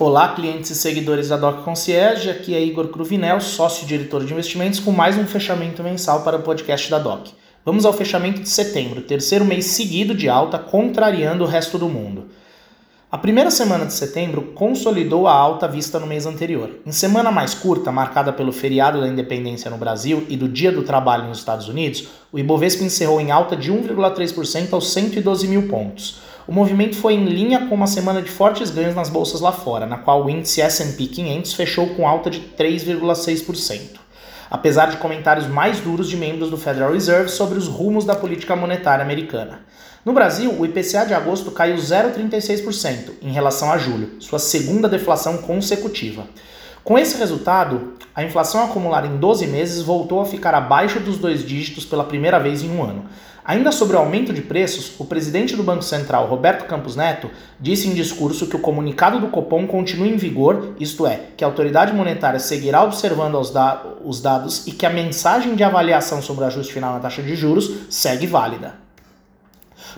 Olá, clientes e seguidores da Doc Concierge, aqui é Igor Cruvinel, sócio-diretor de investimentos, com mais um fechamento mensal para o podcast da Doc. Vamos ao fechamento de setembro, terceiro mês seguido de alta, contrariando o resto do mundo. A primeira semana de setembro consolidou a alta vista no mês anterior. Em semana mais curta, marcada pelo feriado da independência no Brasil e do Dia do Trabalho nos Estados Unidos, o Ibovespa encerrou em alta de 1,3% aos 112 mil pontos. O movimento foi em linha com uma semana de fortes ganhos nas bolsas lá fora, na qual o índice S&P 500 fechou com alta de 3,6%. Apesar de comentários mais duros de membros do Federal Reserve sobre os rumos da política monetária americana. No Brasil, o IPCA de agosto caiu 0,36% em relação a julho, sua segunda deflação consecutiva. Com esse resultado, a inflação acumulada em 12 meses voltou a ficar abaixo dos dois dígitos pela primeira vez em um ano. Ainda sobre o aumento de preços, o presidente do Banco Central, Roberto Campos Neto, disse em discurso que o comunicado do Copom continua em vigor, isto é, que a autoridade monetária seguirá observando da os dados e que a mensagem de avaliação sobre o ajuste final na taxa de juros segue válida.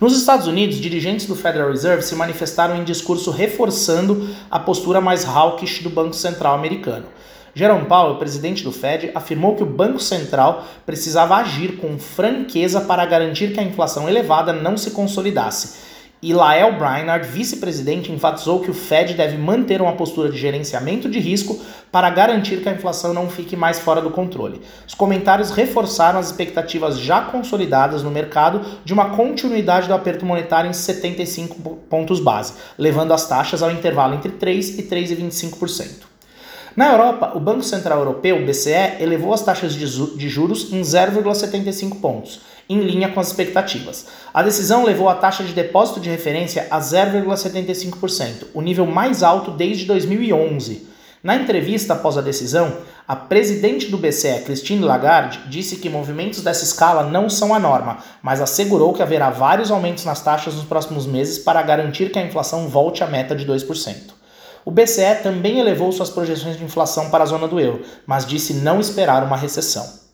Nos Estados Unidos, dirigentes do Federal Reserve se manifestaram em discurso reforçando a postura mais hawkish do Banco Central americano. Jerome Powell, presidente do Fed, afirmou que o Banco Central precisava agir com franqueza para garantir que a inflação elevada não se consolidasse. E Lael Brainard, vice-presidente, enfatizou que o Fed deve manter uma postura de gerenciamento de risco para garantir que a inflação não fique mais fora do controle. Os comentários reforçaram as expectativas já consolidadas no mercado de uma continuidade do aperto monetário em 75 pontos base, levando as taxas ao intervalo entre 3 e 3,25%. Na Europa, o Banco Central Europeu, BCE, elevou as taxas de juros em 0,75 pontos, em linha com as expectativas. A decisão levou a taxa de depósito de referência a 0,75%, o nível mais alto desde 2011. Na entrevista após a decisão, a presidente do BCE, Christine Lagarde, disse que movimentos dessa escala não são a norma, mas assegurou que haverá vários aumentos nas taxas nos próximos meses para garantir que a inflação volte à meta de 2%. O BCE também elevou suas projeções de inflação para a zona do euro, mas disse não esperar uma recessão.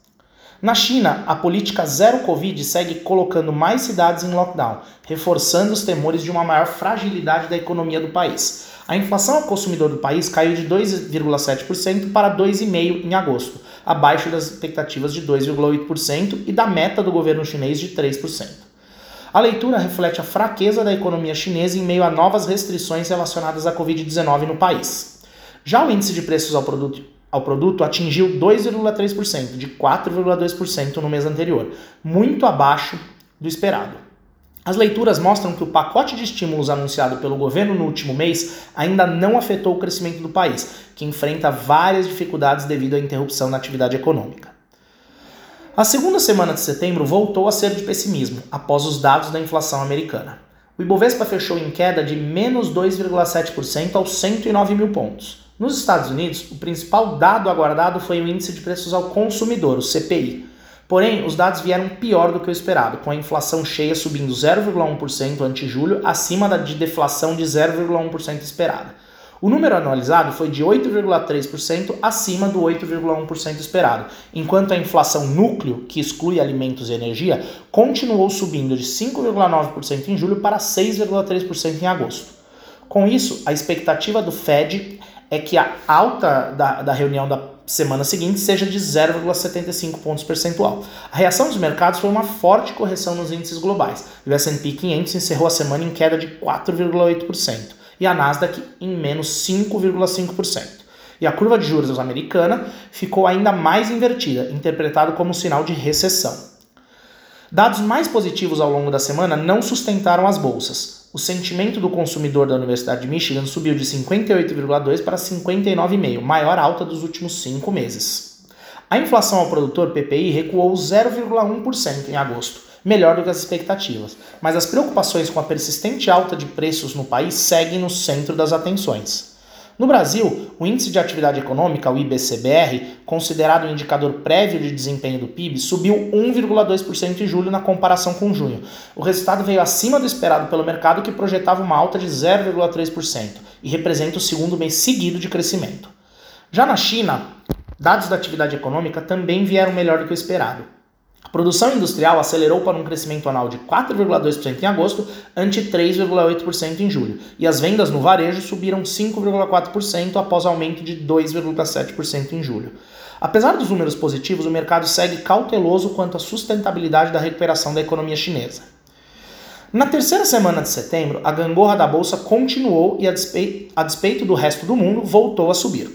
Na China, a política zero Covid segue colocando mais cidades em lockdown, reforçando os temores de uma maior fragilidade da economia do país. A inflação ao consumidor do país caiu de 2,7% para 2,5% em agosto, abaixo das expectativas de 2,8% e da meta do governo chinês de 3%. A leitura reflete a fraqueza da economia chinesa em meio a novas restrições relacionadas à Covid-19 no país. Já o índice de preços ao produto, ao produto atingiu 2,3%, de 4,2% no mês anterior, muito abaixo do esperado. As leituras mostram que o pacote de estímulos anunciado pelo governo no último mês ainda não afetou o crescimento do país, que enfrenta várias dificuldades devido à interrupção na atividade econômica. A segunda semana de setembro voltou a ser de pessimismo, após os dados da inflação americana. O Ibovespa fechou em queda de menos 2,7% aos 109 mil pontos. Nos Estados Unidos, o principal dado aguardado foi o índice de preços ao consumidor, o CPI. Porém, os dados vieram pior do que o esperado, com a inflação cheia subindo 0,1% ante julho, acima da de deflação de 0,1% esperada. O número anualizado foi de 8,3% acima do 8,1% esperado, enquanto a inflação núcleo, que exclui alimentos e energia, continuou subindo de 5,9% em julho para 6,3% em agosto. Com isso, a expectativa do Fed é que a alta da, da reunião da semana seguinte seja de 0,75 pontos percentual. A reação dos mercados foi uma forte correção nos índices globais. O S&P 500 encerrou a semana em queda de 4,8% e a Nasdaq em menos 5,5%. E a curva de juros americana ficou ainda mais invertida, interpretado como sinal de recessão. Dados mais positivos ao longo da semana não sustentaram as bolsas. O sentimento do consumidor da Universidade de Michigan subiu de 58,2 para 59,5, maior alta dos últimos cinco meses. A inflação ao produtor PPI recuou 0,1% em agosto, melhor do que as expectativas, mas as preocupações com a persistente alta de preços no país seguem no centro das atenções. No Brasil, o Índice de Atividade Econômica, o IBCBR, considerado um indicador prévio de desempenho do PIB, subiu 1,2% em julho na comparação com junho. O resultado veio acima do esperado pelo mercado, que projetava uma alta de 0,3% e representa o segundo mês seguido de crescimento. Já na China, dados da atividade econômica também vieram melhor do que o esperado. A produção industrial acelerou para um crescimento anual de 4,2% em agosto, ante 3,8% em julho, e as vendas no varejo subiram 5,4% após aumento de 2,7% em julho. Apesar dos números positivos, o mercado segue cauteloso quanto à sustentabilidade da recuperação da economia chinesa. Na terceira semana de setembro, a gangorra da bolsa continuou e, a despeito, do resto do mundo, voltou a subir.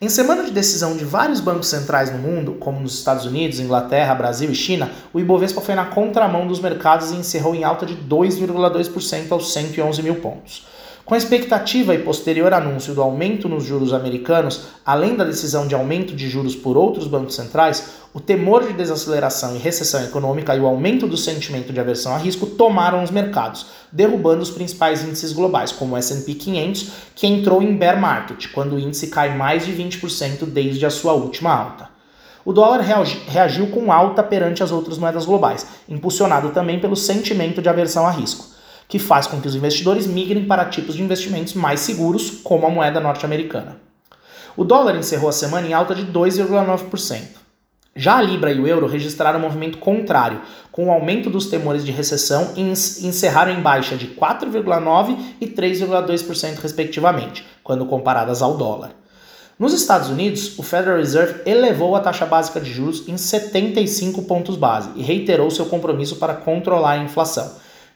Em semana de decisão de vários bancos centrais no mundo, como nos Estados Unidos, Inglaterra, Brasil e China, o Ibovespa foi na contramão dos mercados e encerrou em alta de 2,2% aos 111 mil pontos. Com a expectativa e posterior anúncio do aumento nos juros americanos, além da decisão de aumento de juros por outros bancos centrais, o temor de desaceleração e recessão econômica e o aumento do sentimento de aversão a risco tomaram os mercados, derrubando os principais índices globais, como o S&P 500, que entrou em bear market, quando o índice cai mais de 20% desde a sua última alta. O dólar reagiu com alta perante as outras moedas globais, impulsionado também pelo sentimento de aversão a risco que faz com que os investidores migrem para tipos de investimentos mais seguros, como a moeda norte-americana. O dólar encerrou a semana em alta de 2,9%. Já a Libra e o euro registraram um movimento contrário, com o aumento dos temores de recessão e encerraram em baixa de 4,9% e 3,2%, respectivamente, quando comparadas ao dólar. Nos Estados Unidos, o Federal Reserve elevou a taxa básica de juros em 75 pontos base e reiterou seu compromisso para controlar a inflação,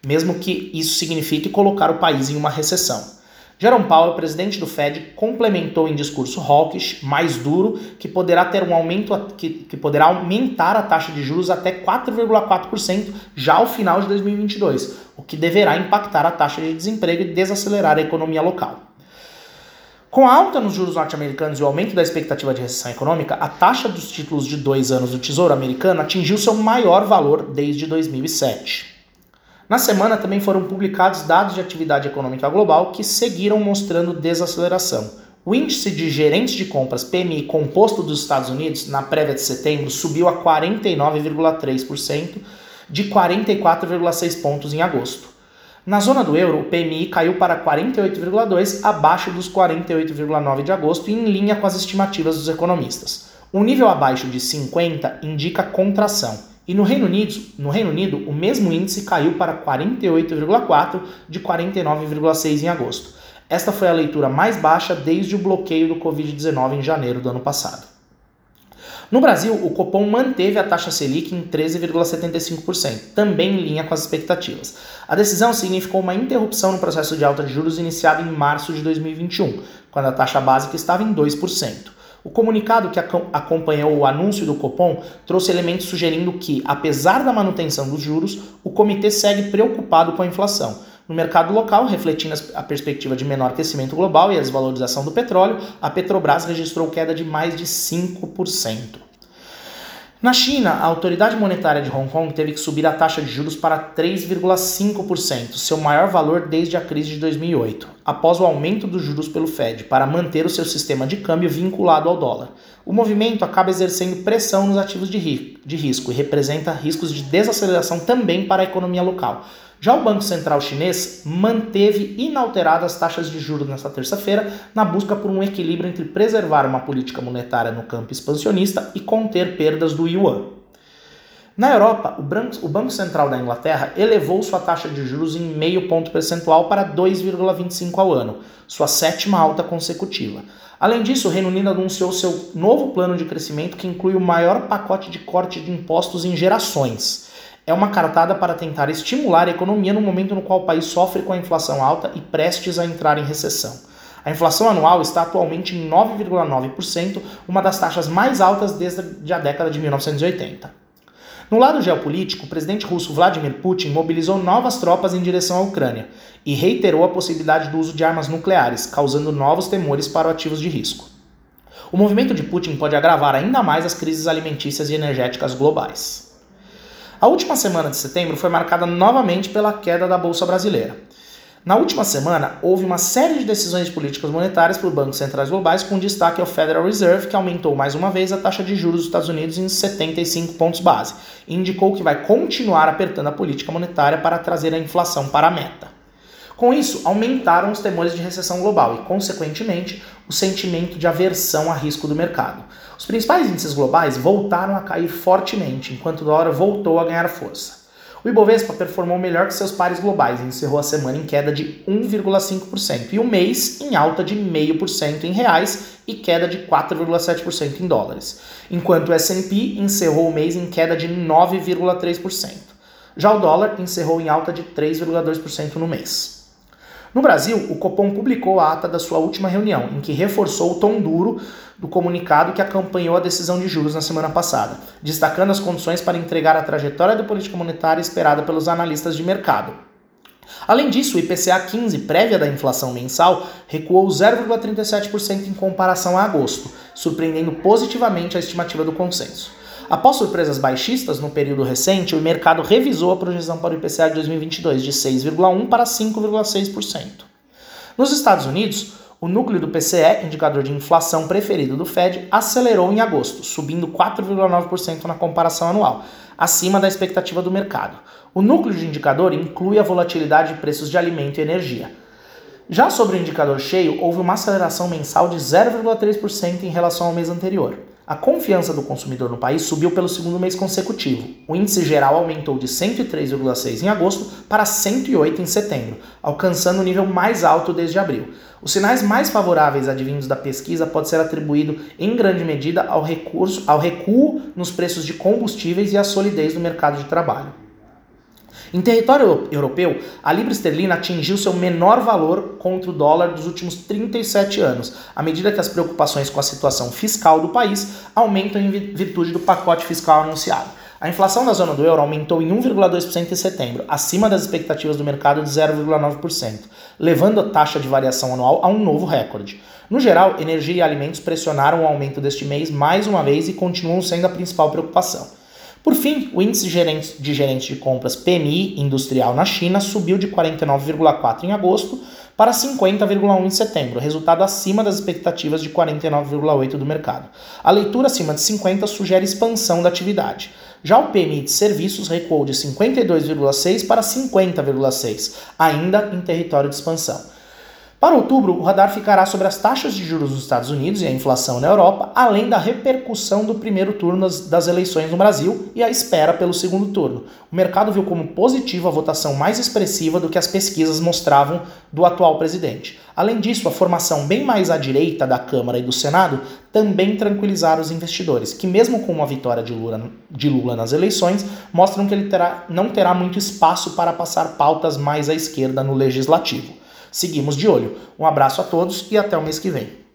mesmo que isso signifique colocar o país em uma recessão. Jerome Powell, presidente do Fed, complementou em discurso hawkish, mais duro, que poderá ter um aumento que, que poderá aumentar a taxa de juros até 4,4% já ao final de 2022, o que deverá impactar a taxa de desemprego e desacelerar a economia local. Com a alta nos juros norte-americanos e o aumento da expectativa de recessão econômica, a taxa dos títulos de dois anos do Tesouro americano atingiu seu maior valor desde 2007. Na semana também foram publicados dados de atividade econômica global que seguiram mostrando desaceleração. O índice de gerentes de compras PMI composto dos Estados Unidos na prévia de setembro subiu a 49,3% de 44,6 pontos em agosto. Na zona do euro, o PMI caiu para 48,2, abaixo dos 48,9 de agosto e em linha com as estimativas dos economistas. Um nível abaixo de 50 indica contração e no Reino Unido, no Reino Unido, o mesmo índice caiu para 48,4 de 49,6 em agosto. Esta foi a leitura mais baixa desde o bloqueio do Covid-19 em janeiro do ano passado. No Brasil, o Copom manteve a taxa Selic em 13,75%, também em linha com as expectativas. A decisão significou uma interrupção no processo de alta de juros iniciado em março de 2021, quando a taxa básica estava em 2%. O comunicado que acompanhou o anúncio do Copom trouxe elementos sugerindo que, apesar da manutenção dos juros, o comitê segue preocupado com a inflação. No mercado local, refletindo a perspectiva de menor crescimento global e a desvalorização do petróleo, a Petrobras registrou queda de mais de 5%. Na China, a autoridade monetária de Hong Kong teve que subir a taxa de juros para 3,5%, seu maior valor desde a crise de 2008, após o aumento dos juros pelo Fed, para manter o seu sistema de câmbio vinculado ao dólar. O movimento acaba exercendo pressão nos ativos de, ri de risco e representa riscos de desaceleração também para a economia local já o Banco Central chinês manteve inalteradas as taxas de juros nesta terça-feira, na busca por um equilíbrio entre preservar uma política monetária no campo expansionista e conter perdas do yuan. Na Europa, o Banco Central da Inglaterra elevou sua taxa de juros em meio ponto percentual para 2,25 ao ano, sua sétima alta consecutiva. Além disso, o Reino Unido anunciou seu novo plano de crescimento que inclui o maior pacote de corte de impostos em gerações é uma cartada para tentar estimular a economia no momento no qual o país sofre com a inflação alta e prestes a entrar em recessão. A inflação anual está atualmente em 9,9%, uma das taxas mais altas desde a década de 1980. No lado geopolítico, o presidente russo Vladimir Putin mobilizou novas tropas em direção à Ucrânia e reiterou a possibilidade do uso de armas nucleares, causando novos temores para ativos de risco. O movimento de Putin pode agravar ainda mais as crises alimentícias e energéticas globais. A última semana de setembro foi marcada novamente pela queda da Bolsa Brasileira. Na última semana, houve uma série de decisões políticas monetárias por bancos centrais globais, com destaque ao Federal Reserve, que aumentou mais uma vez a taxa de juros dos Estados Unidos em 75 pontos base, e indicou que vai continuar apertando a política monetária para trazer a inflação para a meta. Com isso, aumentaram os temores de recessão global e, consequentemente, o sentimento de aversão a risco do mercado. Os principais índices globais voltaram a cair fortemente, enquanto o dólar voltou a ganhar força. O Ibovespa performou melhor que seus pares globais e encerrou a semana em queda de 1,5% e o mês em alta de 0,5% em reais e queda de 4,7% em dólares, enquanto o S&P encerrou o mês em queda de 9,3%. Já o dólar encerrou em alta de 3,2% no mês. No Brasil, o Copom publicou a ata da sua última reunião, em que reforçou o tom duro do comunicado que acompanhou a decisão de juros na semana passada, destacando as condições para entregar a trajetória da política monetária esperada pelos analistas de mercado. Além disso, o IPCA 15, prévia da inflação mensal, recuou 0,37% em comparação a agosto, surpreendendo positivamente a estimativa do consenso. Após surpresas baixistas no período recente, o mercado revisou a projeção para o IPCA de 2022 de 6,1% para 5,6%. Nos Estados Unidos, o núcleo do PCE, indicador de inflação preferido do Fed, acelerou em agosto, subindo 4,9% na comparação anual, acima da expectativa do mercado. O núcleo de indicador inclui a volatilidade de preços de alimento e energia. Já sobre o indicador cheio, houve uma aceleração mensal de 0,3% em relação ao mês anterior. A confiança do consumidor no país subiu pelo segundo mês consecutivo. O índice geral aumentou de 103,6 em agosto para 108 em setembro, alcançando o nível mais alto desde abril. Os sinais mais favoráveis advindos da pesquisa pode ser atribuído em grande medida ao, recurso, ao recuo nos preços de combustíveis e à solidez do mercado de trabalho. Em território europeu, a libra esterlina atingiu seu menor valor contra o dólar dos últimos 37 anos, à medida que as preocupações com a situação fiscal do país aumentam em virtude do pacote fiscal anunciado. A inflação da zona do euro aumentou em 1,2% em setembro, acima das expectativas do mercado de 0,9%, levando a taxa de variação anual a um novo recorde. No geral, energia e alimentos pressionaram o aumento deste mês mais uma vez e continuam sendo a principal preocupação. Por fim, o índice de gerentes de compras PMI industrial na China subiu de 49,4 em agosto para 50,1 em setembro, resultado acima das expectativas de 49,8 do mercado. A leitura acima de 50 sugere expansão da atividade. Já o PMI de serviços recuou de 52,6 para 50,6, ainda em território de expansão. Para outubro, o radar ficará sobre as taxas de juros dos Estados Unidos e a inflação na Europa, além da repercussão do primeiro turno das, eleições no Brasil e a espera pelo segundo turno. O mercado viu como positivo a votação mais expressiva do que as pesquisas mostravam do atual presidente. Além disso, a formação bem mais à direita da Câmara e do Senado também tranquilizaram os investidores, que mesmo com uma vitória de Lula, de Lula nas eleições, mostram que ele terá, não terá muito espaço para passar pautas mais à esquerda no legislativo. Seguimos de olho. Um abraço a todos e até o mês que vem.